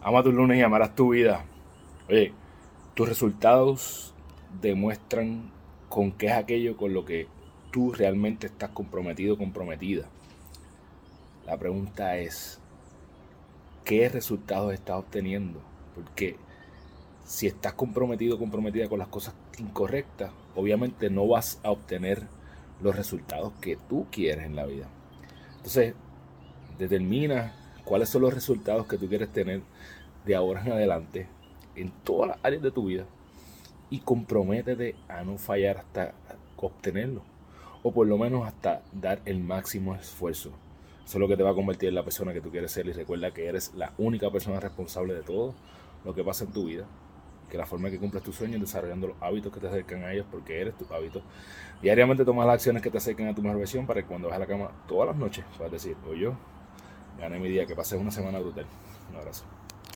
Ama tus lunes y amarás tu vida. Oye, tus resultados demuestran con qué es aquello con lo que tú realmente estás comprometido comprometida. La pregunta es, ¿qué resultados estás obteniendo? Porque si estás comprometido comprometida con las cosas incorrectas, obviamente no vas a obtener los resultados que tú quieres en la vida. Entonces, determina cuáles son los resultados que tú quieres tener de ahora en adelante en todas las áreas de tu vida y comprométete a no fallar hasta obtenerlo o por lo menos hasta dar el máximo esfuerzo. Eso es lo que te va a convertir en la persona que tú quieres ser y recuerda que eres la única persona responsable de todo lo que pasa en tu vida. Que la forma en que cumples tus sueños es desarrollando los hábitos que te acercan a ellos porque eres tu hábito. Diariamente tomas las acciones que te acercan a tu mejor versión para que cuando vas a la cama todas las noches puedas decir, o yo gané mi día, que pases una semana brutal. Un abrazo.